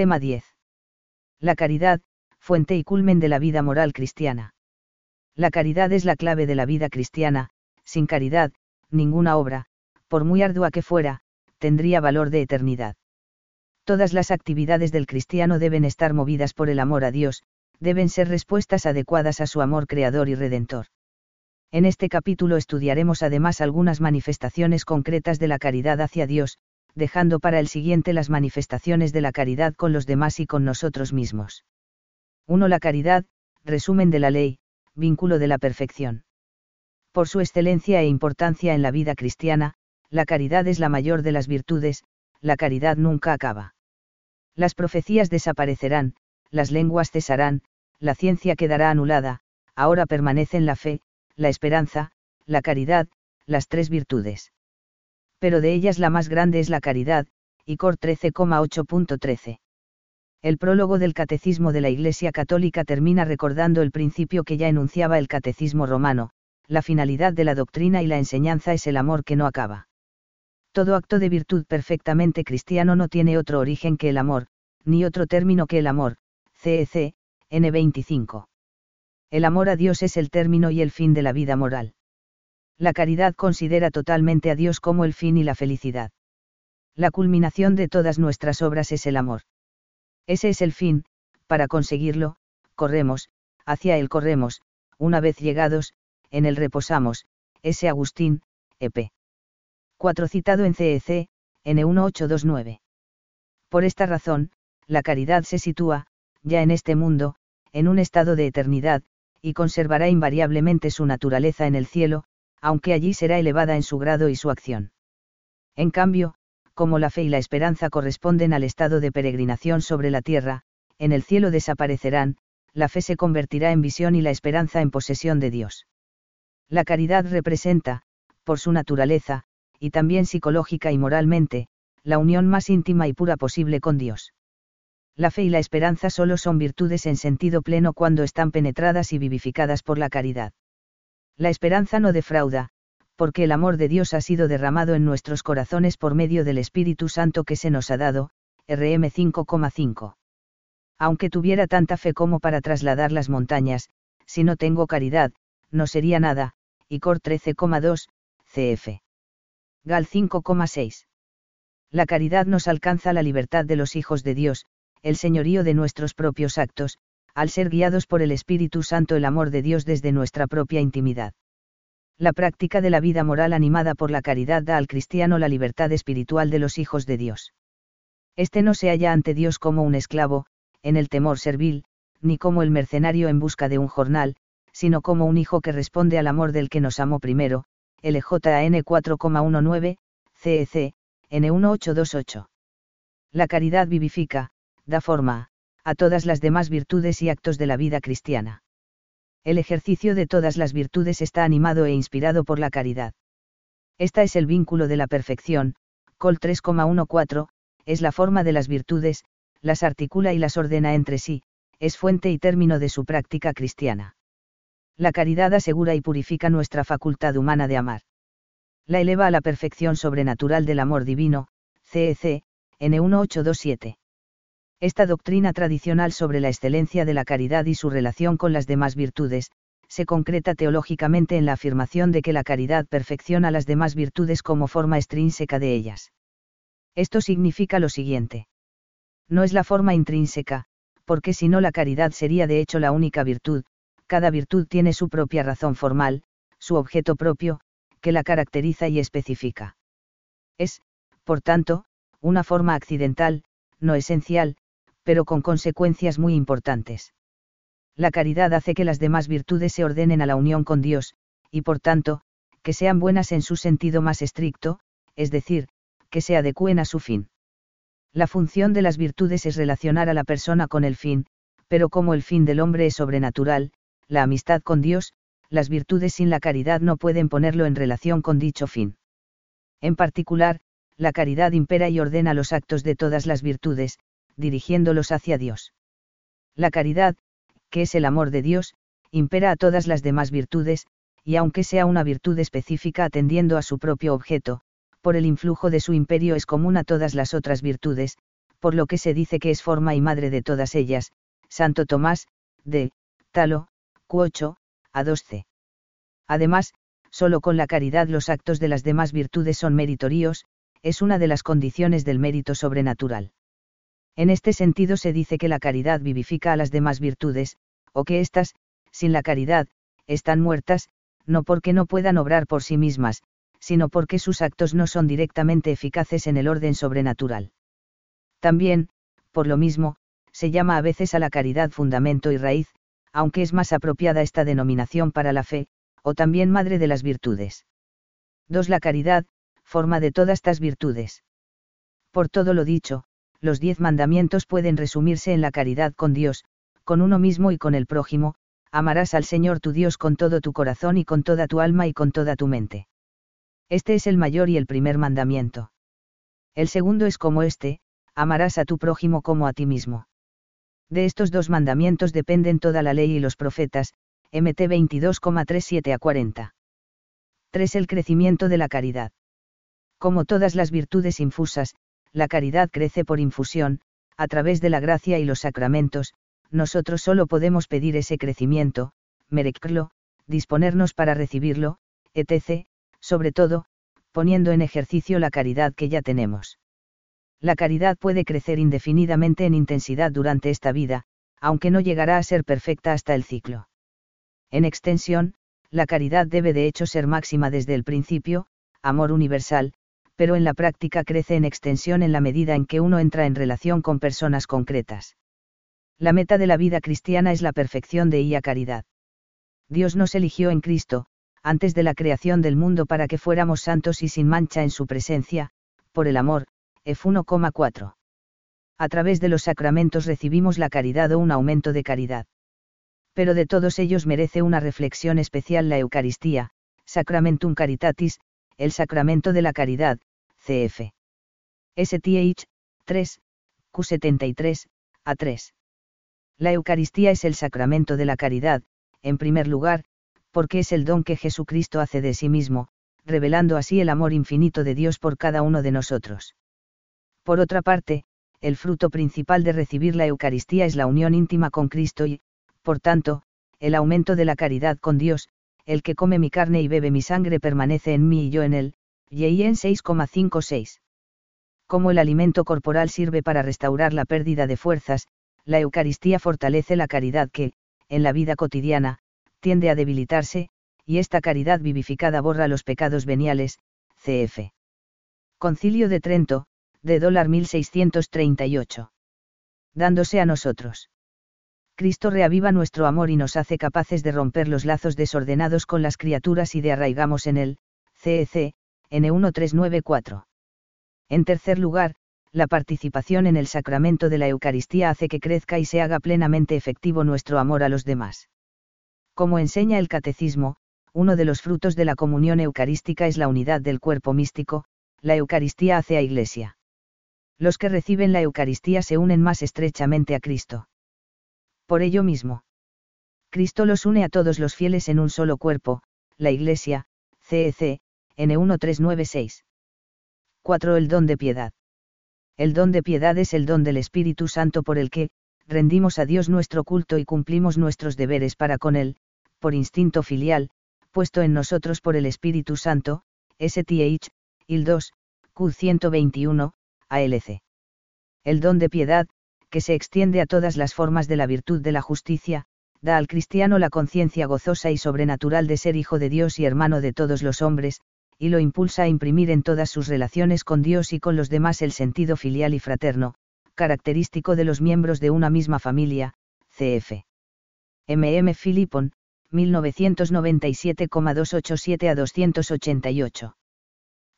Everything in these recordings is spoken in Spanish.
Tema 10. La caridad, fuente y culmen de la vida moral cristiana. La caridad es la clave de la vida cristiana, sin caridad, ninguna obra, por muy ardua que fuera, tendría valor de eternidad. Todas las actividades del cristiano deben estar movidas por el amor a Dios, deben ser respuestas adecuadas a su amor creador y redentor. En este capítulo estudiaremos además algunas manifestaciones concretas de la caridad hacia Dios, dejando para el siguiente las manifestaciones de la caridad con los demás y con nosotros mismos. 1. La caridad, resumen de la ley, vínculo de la perfección. Por su excelencia e importancia en la vida cristiana, la caridad es la mayor de las virtudes, la caridad nunca acaba. Las profecías desaparecerán, las lenguas cesarán, la ciencia quedará anulada, ahora permanecen la fe, la esperanza, la caridad, las tres virtudes. Pero de ellas la más grande es la caridad, y Cor 13,8.13. El prólogo del Catecismo de la Iglesia Católica termina recordando el principio que ya enunciaba el Catecismo romano, la finalidad de la doctrina y la enseñanza es el amor que no acaba. Todo acto de virtud perfectamente cristiano no tiene otro origen que el amor, ni otro término que el amor, CEC, N25 el amor a Dios es el término y el fin de la vida moral. La caridad considera totalmente a Dios como el fin y la felicidad. La culminación de todas nuestras obras es el amor. Ese es el fin, para conseguirlo, corremos, hacia él corremos, una vez llegados, en él reposamos, ese Agustín, EP. 4 citado en CEC, N1829. Por esta razón, la caridad se sitúa, ya en este mundo, en un estado de eternidad, y conservará invariablemente su naturaleza en el cielo, aunque allí será elevada en su grado y su acción. En cambio, como la fe y la esperanza corresponden al estado de peregrinación sobre la tierra, en el cielo desaparecerán, la fe se convertirá en visión y la esperanza en posesión de Dios. La caridad representa, por su naturaleza, y también psicológica y moralmente, la unión más íntima y pura posible con Dios la fe y la esperanza solo son virtudes en sentido pleno cuando están penetradas y vivificadas por la caridad. La esperanza no defrauda, porque el amor de Dios ha sido derramado en nuestros corazones por medio del Espíritu Santo que se nos ha dado, RM 5,5. Aunque tuviera tanta fe como para trasladar las montañas, si no tengo caridad, no sería nada, y Cor 13,2, CF. Gal 5,6. La caridad nos alcanza la libertad de los hijos de Dios, el señorío de nuestros propios actos, al ser guiados por el Espíritu Santo el amor de Dios desde nuestra propia intimidad. La práctica de la vida moral animada por la caridad da al cristiano la libertad espiritual de los hijos de Dios. Este no se halla ante Dios como un esclavo, en el temor servil, ni como el mercenario en busca de un jornal, sino como un hijo que responde al amor del que nos amó primero, LJN 4,19, CEC, N1828. La caridad vivifica, da forma, a todas las demás virtudes y actos de la vida cristiana. El ejercicio de todas las virtudes está animado e inspirado por la caridad. Esta es el vínculo de la perfección, Col 3,14, es la forma de las virtudes, las articula y las ordena entre sí, es fuente y término de su práctica cristiana. La caridad asegura y purifica nuestra facultad humana de amar. La eleva a la perfección sobrenatural del amor divino, CEC, N1827. Esta doctrina tradicional sobre la excelencia de la caridad y su relación con las demás virtudes, se concreta teológicamente en la afirmación de que la caridad perfecciona las demás virtudes como forma extrínseca de ellas. Esto significa lo siguiente. No es la forma intrínseca, porque si no la caridad sería de hecho la única virtud, cada virtud tiene su propia razón formal, su objeto propio, que la caracteriza y especifica. Es, por tanto, una forma accidental, no esencial, pero con consecuencias muy importantes. La caridad hace que las demás virtudes se ordenen a la unión con Dios, y por tanto, que sean buenas en su sentido más estricto, es decir, que se adecúen a su fin. La función de las virtudes es relacionar a la persona con el fin, pero como el fin del hombre es sobrenatural, la amistad con Dios, las virtudes sin la caridad no pueden ponerlo en relación con dicho fin. En particular, la caridad impera y ordena los actos de todas las virtudes, dirigiéndolos hacia Dios. La caridad, que es el amor de Dios, impera a todas las demás virtudes, y aunque sea una virtud específica atendiendo a su propio objeto, por el influjo de su imperio es común a todas las otras virtudes, por lo que se dice que es forma y madre de todas ellas, Santo Tomás, de, Talo, Q8, a 12. Además, solo con la caridad los actos de las demás virtudes son meritorios, es una de las condiciones del mérito sobrenatural. En este sentido se dice que la caridad vivifica a las demás virtudes, o que éstas, sin la caridad, están muertas, no porque no puedan obrar por sí mismas, sino porque sus actos no son directamente eficaces en el orden sobrenatural. También, por lo mismo, se llama a veces a la caridad fundamento y raíz, aunque es más apropiada esta denominación para la fe, o también madre de las virtudes. 2. La caridad, forma de todas estas virtudes. Por todo lo dicho, los diez mandamientos pueden resumirse en la caridad con Dios, con uno mismo y con el prójimo, amarás al Señor tu Dios con todo tu corazón y con toda tu alma y con toda tu mente. Este es el mayor y el primer mandamiento. El segundo es como este, amarás a tu prójimo como a ti mismo. De estos dos mandamientos dependen toda la ley y los profetas, MT 22,37 a 40. 3. El crecimiento de la caridad. Como todas las virtudes infusas, la caridad crece por infusión, a través de la gracia y los sacramentos, nosotros solo podemos pedir ese crecimiento, merecerlo, disponernos para recibirlo, etc., sobre todo, poniendo en ejercicio la caridad que ya tenemos. La caridad puede crecer indefinidamente en intensidad durante esta vida, aunque no llegará a ser perfecta hasta el ciclo. En extensión, la caridad debe de hecho ser máxima desde el principio, amor universal, pero en la práctica crece en extensión en la medida en que uno entra en relación con personas concretas. La meta de la vida cristiana es la perfección de ella caridad. Dios nos eligió en Cristo, antes de la creación del mundo para que fuéramos santos y sin mancha en su presencia, por el amor, F 1,4. A través de los sacramentos recibimos la caridad o un aumento de caridad pero de todos ellos merece una reflexión especial la Eucaristía, Sacramentum Caritatis, el sacramento de la caridad, cf. STH, 3, Q73, A3. La Eucaristía es el sacramento de la caridad, en primer lugar, porque es el don que Jesucristo hace de sí mismo, revelando así el amor infinito de Dios por cada uno de nosotros. Por otra parte, el fruto principal de recibir la Eucaristía es la unión íntima con Cristo y, por tanto, el aumento de la caridad con Dios, el que come mi carne y bebe mi sangre permanece en mí y yo en él, y en 6,56. Como el alimento corporal sirve para restaurar la pérdida de fuerzas, la Eucaristía fortalece la caridad que, en la vida cotidiana, tiende a debilitarse, y esta caridad vivificada borra los pecados veniales, cf. Concilio de Trento, de dólar 1638. Dándose a nosotros. Cristo reaviva nuestro amor y nos hace capaces de romper los lazos desordenados con las criaturas y de arraigamos en él, CEC, N1394. En tercer lugar, la participación en el sacramento de la Eucaristía hace que crezca y se haga plenamente efectivo nuestro amor a los demás. Como enseña el Catecismo, uno de los frutos de la comunión eucarística es la unidad del cuerpo místico, la Eucaristía hace a Iglesia. Los que reciben la Eucaristía se unen más estrechamente a Cristo. Por ello mismo. Cristo los une a todos los fieles en un solo cuerpo, la Iglesia, CEC, N1396. 4. El don de piedad. El don de piedad es el don del Espíritu Santo por el que, rendimos a Dios nuestro culto y cumplimos nuestros deberes para con Él, por instinto filial, puesto en nosotros por el Espíritu Santo, STH, IL 2, Q 121, ALC. El don de piedad, que se extiende a todas las formas de la virtud de la justicia, da al cristiano la conciencia gozosa y sobrenatural de ser hijo de Dios y hermano de todos los hombres, y lo impulsa a imprimir en todas sus relaciones con Dios y con los demás el sentido filial y fraterno, característico de los miembros de una misma familia, cf. MM Philippon, 1997,287 a 288.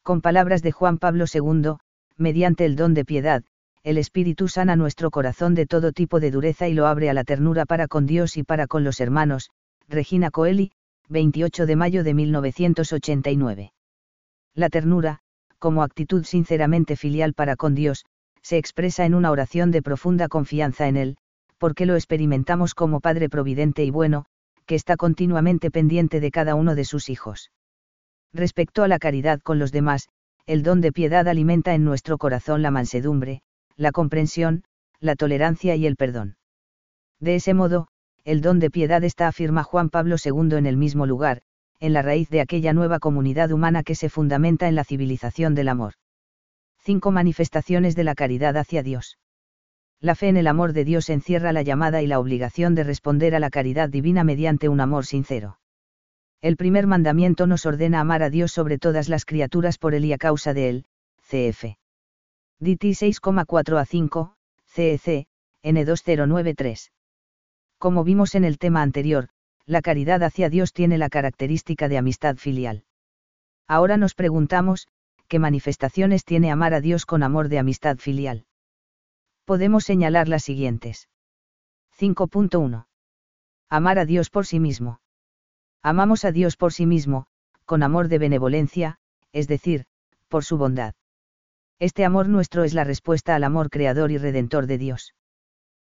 Con palabras de Juan Pablo II, mediante el don de piedad, el Espíritu sana nuestro corazón de todo tipo de dureza y lo abre a la ternura para con Dios y para con los hermanos. Regina Coeli, 28 de mayo de 1989. La ternura, como actitud sinceramente filial para con Dios, se expresa en una oración de profunda confianza en Él, porque lo experimentamos como Padre Providente y bueno, que está continuamente pendiente de cada uno de sus hijos. Respecto a la caridad con los demás, el don de piedad alimenta en nuestro corazón la mansedumbre, la comprensión, la tolerancia y el perdón. De ese modo, el don de piedad está, afirma Juan Pablo II en el mismo lugar, en la raíz de aquella nueva comunidad humana que se fundamenta en la civilización del amor. 5 manifestaciones de la caridad hacia Dios. La fe en el amor de Dios encierra la llamada y la obligación de responder a la caridad divina mediante un amor sincero. El primer mandamiento nos ordena amar a Dios sobre todas las criaturas por él y a causa de él, cf. DT 6,4 a 5, CEC, N2093. Como vimos en el tema anterior, la caridad hacia Dios tiene la característica de amistad filial. Ahora nos preguntamos, ¿qué manifestaciones tiene amar a Dios con amor de amistad filial? Podemos señalar las siguientes. 5.1. Amar a Dios por sí mismo. Amamos a Dios por sí mismo, con amor de benevolencia, es decir, por su bondad. Este amor nuestro es la respuesta al amor creador y redentor de Dios.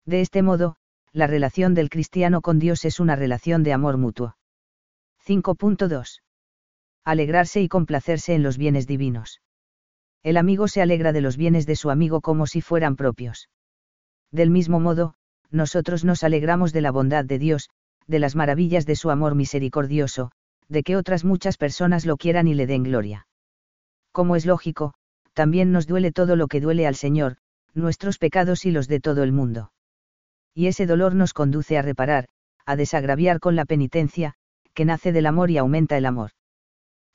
De este modo, la relación del cristiano con Dios es una relación de amor mutuo. 5.2. Alegrarse y complacerse en los bienes divinos. El amigo se alegra de los bienes de su amigo como si fueran propios. Del mismo modo, nosotros nos alegramos de la bondad de Dios, de las maravillas de su amor misericordioso, de que otras muchas personas lo quieran y le den gloria. Como es lógico, también nos duele todo lo que duele al Señor, nuestros pecados y los de todo el mundo. Y ese dolor nos conduce a reparar, a desagraviar con la penitencia, que nace del amor y aumenta el amor.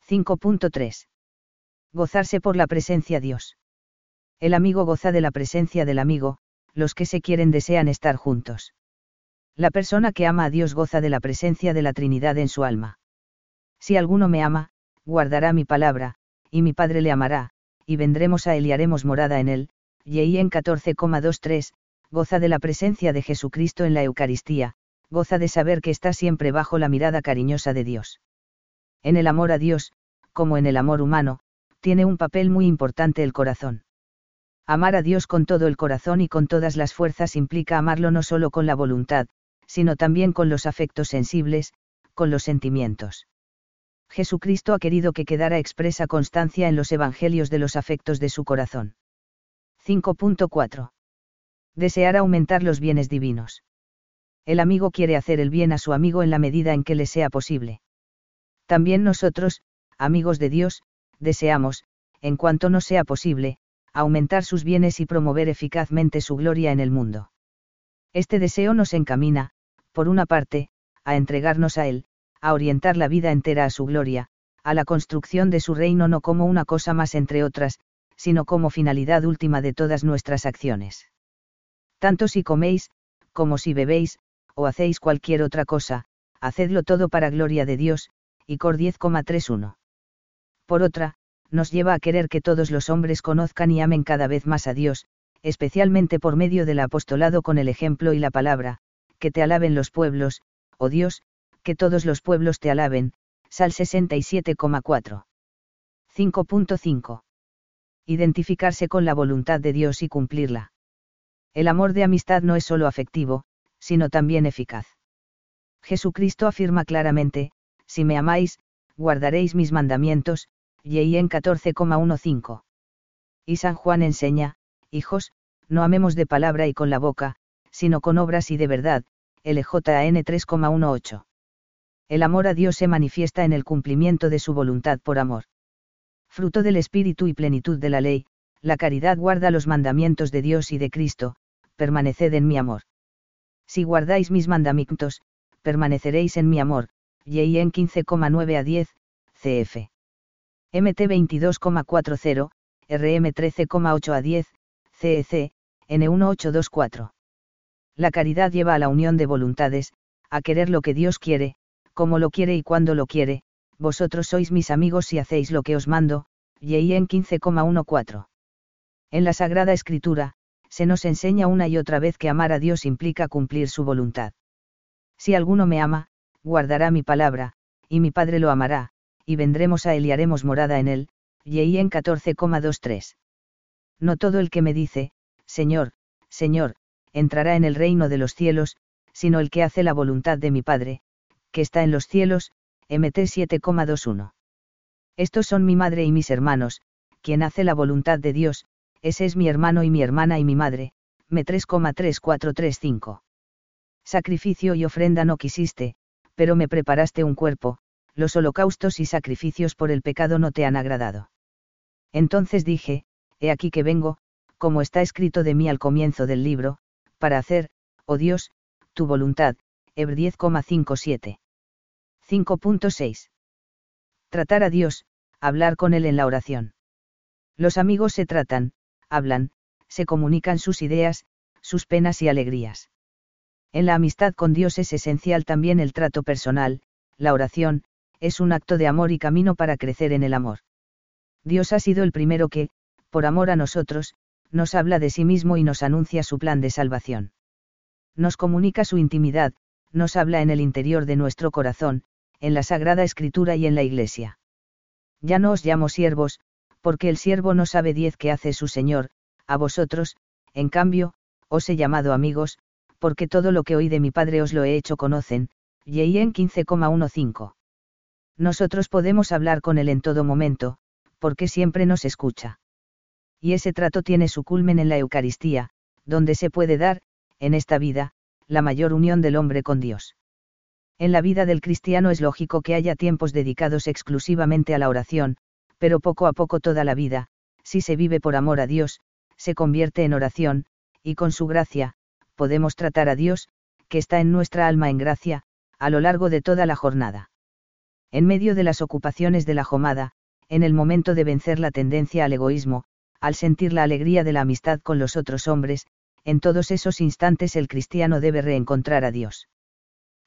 5.3. Gozarse por la presencia Dios. El amigo goza de la presencia del amigo, los que se quieren desean estar juntos. La persona que ama a Dios goza de la presencia de la Trinidad en su alma. Si alguno me ama, guardará mi palabra, y mi Padre le amará, y vendremos a él y haremos morada en él. Y en 14,23, goza de la presencia de Jesucristo en la Eucaristía, goza de saber que está siempre bajo la mirada cariñosa de Dios. En el amor a Dios, como en el amor humano, tiene un papel muy importante el corazón. Amar a Dios con todo el corazón y con todas las fuerzas implica amarlo no solo con la voluntad, sino también con los afectos sensibles, con los sentimientos. Jesucristo ha querido que quedara expresa constancia en los evangelios de los afectos de su corazón. 5.4. Desear aumentar los bienes divinos. El amigo quiere hacer el bien a su amigo en la medida en que le sea posible. También nosotros, amigos de Dios, deseamos, en cuanto nos sea posible, aumentar sus bienes y promover eficazmente su gloria en el mundo. Este deseo nos encamina, por una parte, a entregarnos a Él, a orientar la vida entera a su gloria, a la construcción de su reino no como una cosa más entre otras, sino como finalidad última de todas nuestras acciones. Tanto si coméis, como si bebéis, o hacéis cualquier otra cosa, hacedlo todo para gloria de Dios, y Cor 10,31. Por otra, nos lleva a querer que todos los hombres conozcan y amen cada vez más a Dios, especialmente por medio del apostolado con el ejemplo y la palabra, que te alaben los pueblos, oh Dios, que todos los pueblos te alaben, Sal 67,4. 5.5. Identificarse con la voluntad de Dios y cumplirla. El amor de amistad no es solo afectivo, sino también eficaz. Jesucristo afirma claramente, si me amáis, guardaréis mis mandamientos, y en 14,15. Y San Juan enseña, hijos, no amemos de palabra y con la boca, sino con obras y de verdad, LJN 3,18. El amor a Dios se manifiesta en el cumplimiento de su voluntad por amor. Fruto del Espíritu y plenitud de la ley, la caridad guarda los mandamientos de Dios y de Cristo, permaneced en mi amor. Si guardáis mis mandamientos, permaneceréis en mi amor, en 15,9 a 10, cf. MT 22,40, RM 13,8 a 10, CEC, N1824. La caridad lleva a la unión de voluntades, a querer lo que Dios quiere, como lo quiere y cuando lo quiere, vosotros sois mis amigos si hacéis lo que os mando, en 15,14. En la Sagrada Escritura, se nos enseña una y otra vez que amar a Dios implica cumplir su voluntad. Si alguno me ama, guardará mi palabra, y mi Padre lo amará, y vendremos a él y haremos morada en él, y en 14,23. No todo el que me dice, Señor, Señor, entrará en el reino de los cielos, sino el que hace la voluntad de mi Padre, que está en los cielos, MT 7,21. Estos son mi madre y mis hermanos, quien hace la voluntad de Dios, ese es mi hermano y mi hermana y mi madre, me 3,3435. Sacrificio y ofrenda no quisiste, pero me preparaste un cuerpo, los holocaustos y sacrificios por el pecado no te han agradado. Entonces dije, he aquí que vengo, como está escrito de mí al comienzo del libro, para hacer, oh Dios, tu voluntad, Hebr 10,57. 5.6. Tratar a Dios, hablar con Él en la oración. Los amigos se tratan, hablan, se comunican sus ideas, sus penas y alegrías. En la amistad con Dios es esencial también el trato personal, la oración, es un acto de amor y camino para crecer en el amor. Dios ha sido el primero que, por amor a nosotros, nos habla de sí mismo y nos anuncia su plan de salvación. Nos comunica su intimidad, nos habla en el interior de nuestro corazón, en la Sagrada Escritura y en la Iglesia. Ya no os llamo siervos, porque el siervo no sabe diez que hace su Señor, a vosotros, en cambio, os he llamado amigos, porque todo lo que oí de mi Padre os lo he hecho conocen, en 15,15. Nosotros podemos hablar con Él en todo momento, porque siempre nos escucha. Y ese trato tiene su culmen en la Eucaristía, donde se puede dar, en esta vida, la mayor unión del hombre con Dios. En la vida del cristiano es lógico que haya tiempos dedicados exclusivamente a la oración, pero poco a poco toda la vida, si se vive por amor a Dios, se convierte en oración, y con su gracia, podemos tratar a Dios, que está en nuestra alma en gracia, a lo largo de toda la jornada. En medio de las ocupaciones de la jomada, en el momento de vencer la tendencia al egoísmo, al sentir la alegría de la amistad con los otros hombres, en todos esos instantes el cristiano debe reencontrar a Dios.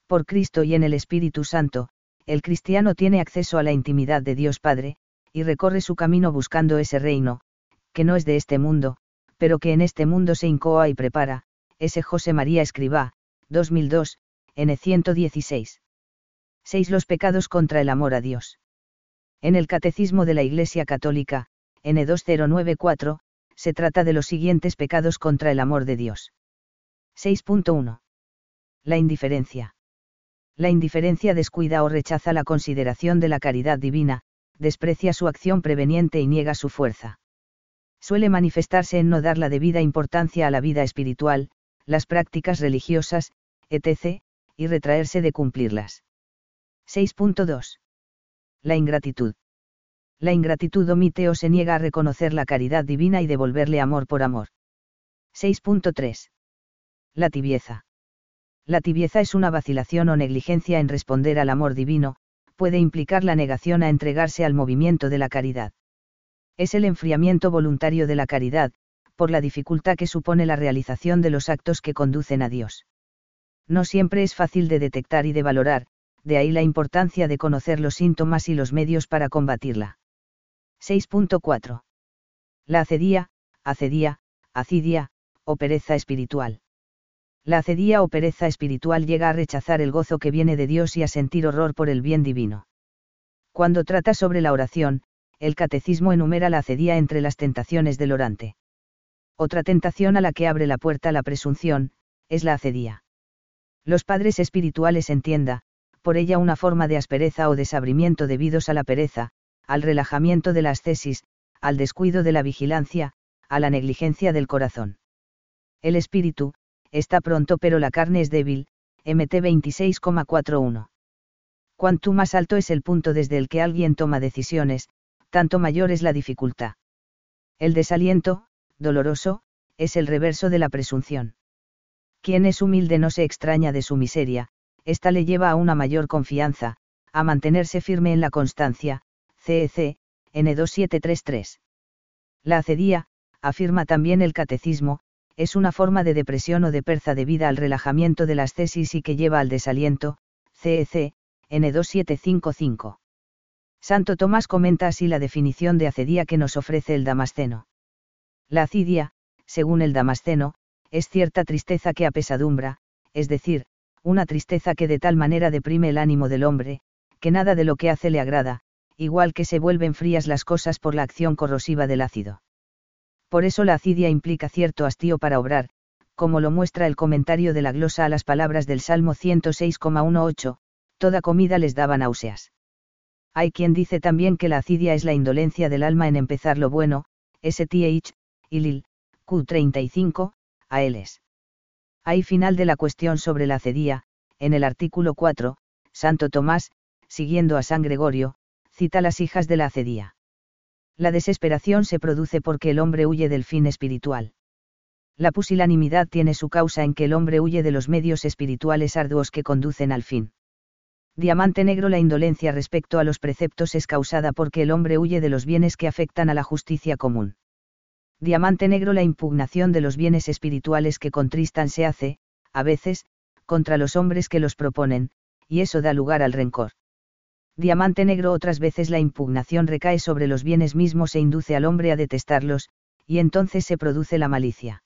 Por Cristo y en el Espíritu Santo, el cristiano tiene acceso a la intimidad de Dios Padre, y recorre su camino buscando ese reino, que no es de este mundo, pero que en este mundo se incoa y prepara, ese José María Escribá, 2002, N 116. 6. Los pecados contra el amor a Dios. En el Catecismo de la Iglesia Católica, N2094, se trata de los siguientes pecados contra el amor de Dios. 6.1. La indiferencia. La indiferencia descuida o rechaza la consideración de la caridad divina, desprecia su acción preveniente y niega su fuerza suele manifestarse en no dar la debida importancia a la vida espiritual, las prácticas religiosas, etc., y retraerse de cumplirlas. 6.2. La ingratitud. La ingratitud omite o se niega a reconocer la caridad divina y devolverle amor por amor. 6.3. La tibieza. La tibieza es una vacilación o negligencia en responder al amor divino, puede implicar la negación a entregarse al movimiento de la caridad es el enfriamiento voluntario de la caridad, por la dificultad que supone la realización de los actos que conducen a Dios. No siempre es fácil de detectar y de valorar, de ahí la importancia de conocer los síntomas y los medios para combatirla. 6.4. La acedía, acedía, acidia, o pereza espiritual. La acedía o pereza espiritual llega a rechazar el gozo que viene de Dios y a sentir horror por el bien divino. Cuando trata sobre la oración, el catecismo enumera la acedía entre las tentaciones del orante. Otra tentación a la que abre la puerta la presunción, es la acedía. Los padres espirituales entienda, por ella una forma de aspereza o desabrimiento debidos a la pereza, al relajamiento de la ascesis, al descuido de la vigilancia, a la negligencia del corazón. El espíritu, está pronto pero la carne es débil, MT 26,41. Cuanto más alto es el punto desde el que alguien toma decisiones, tanto mayor es la dificultad. El desaliento, doloroso, es el reverso de la presunción. Quien es humilde no se extraña de su miseria, esta le lleva a una mayor confianza, a mantenerse firme en la constancia, CEC, N2733. La acedía, afirma también el catecismo, es una forma de depresión o de perza debida al relajamiento de las tesis y que lleva al desaliento, CEC, N2755. Santo Tomás comenta así la definición de acedía que nos ofrece el Damasceno. La acidia, según el Damasceno, es cierta tristeza que apesadumbra, es decir, una tristeza que de tal manera deprime el ánimo del hombre, que nada de lo que hace le agrada, igual que se vuelven frías las cosas por la acción corrosiva del ácido. Por eso la acidia implica cierto hastío para obrar, como lo muestra el comentario de la glosa a las palabras del Salmo 106,18, toda comida les daba náuseas. Hay quien dice también que la acidia es la indolencia del alma en empezar lo bueno, STH, Ilil, Q35, Aeles. Ahí final de la cuestión sobre la cedía, en el artículo 4, Santo Tomás, siguiendo a San Gregorio, cita las hijas de la acedía. La desesperación se produce porque el hombre huye del fin espiritual. La pusilanimidad tiene su causa en que el hombre huye de los medios espirituales arduos que conducen al fin. Diamante negro La indolencia respecto a los preceptos es causada porque el hombre huye de los bienes que afectan a la justicia común. Diamante negro La impugnación de los bienes espirituales que contristan se hace, a veces, contra los hombres que los proponen, y eso da lugar al rencor. Diamante negro otras veces la impugnación recae sobre los bienes mismos e induce al hombre a detestarlos, y entonces se produce la malicia.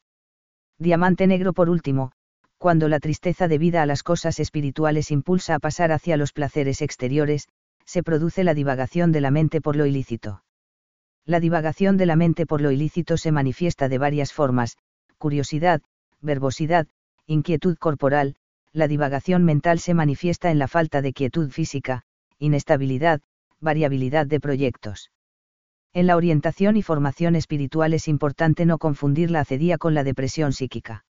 Diamante negro por último, cuando la tristeza debida a las cosas espirituales impulsa a pasar hacia los placeres exteriores, se produce la divagación de la mente por lo ilícito. La divagación de la mente por lo ilícito se manifiesta de varias formas, curiosidad, verbosidad, inquietud corporal, la divagación mental se manifiesta en la falta de quietud física, inestabilidad, variabilidad de proyectos. En la orientación y formación espiritual es importante no confundir la acedía con la depresión psíquica.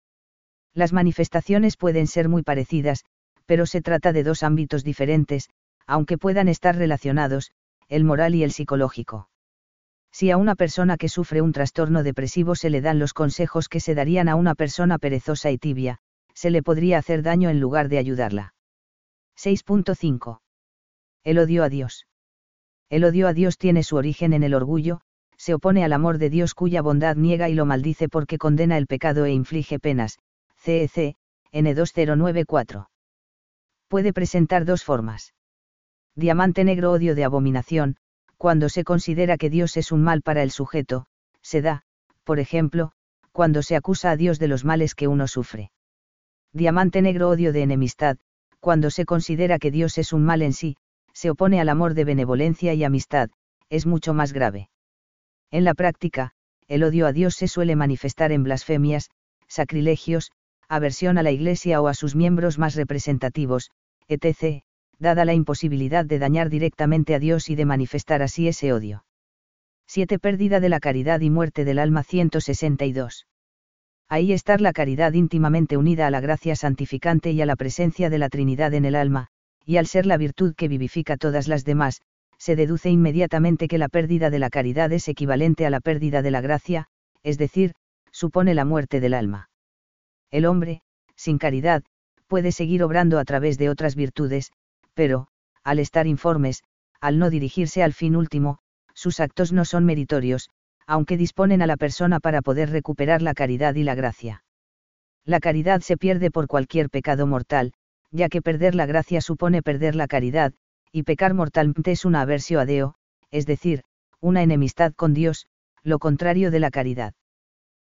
Las manifestaciones pueden ser muy parecidas, pero se trata de dos ámbitos diferentes, aunque puedan estar relacionados, el moral y el psicológico. Si a una persona que sufre un trastorno depresivo se le dan los consejos que se darían a una persona perezosa y tibia, se le podría hacer daño en lugar de ayudarla. 6.5. El odio a Dios. El odio a Dios tiene su origen en el orgullo, se opone al amor de Dios cuya bondad niega y lo maldice porque condena el pecado e inflige penas. CEC, N2094. Puede presentar dos formas. Diamante negro odio de abominación, cuando se considera que Dios es un mal para el sujeto, se da, por ejemplo, cuando se acusa a Dios de los males que uno sufre. Diamante negro odio de enemistad, cuando se considera que Dios es un mal en sí, se opone al amor de benevolencia y amistad, es mucho más grave. En la práctica, el odio a Dios se suele manifestar en blasfemias, sacrilegios, aversión a la Iglesia o a sus miembros más representativos, etc., dada la imposibilidad de dañar directamente a Dios y de manifestar así ese odio. 7. Pérdida de la caridad y muerte del alma 162. Ahí estar la caridad íntimamente unida a la gracia santificante y a la presencia de la Trinidad en el alma, y al ser la virtud que vivifica todas las demás, se deduce inmediatamente que la pérdida de la caridad es equivalente a la pérdida de la gracia, es decir, supone la muerte del alma. El hombre, sin caridad, puede seguir obrando a través de otras virtudes, pero, al estar informes, al no dirigirse al fin último, sus actos no son meritorios, aunque disponen a la persona para poder recuperar la caridad y la gracia. La caridad se pierde por cualquier pecado mortal, ya que perder la gracia supone perder la caridad, y pecar mortalmente es una aversión a Deo, es decir, una enemistad con Dios, lo contrario de la caridad.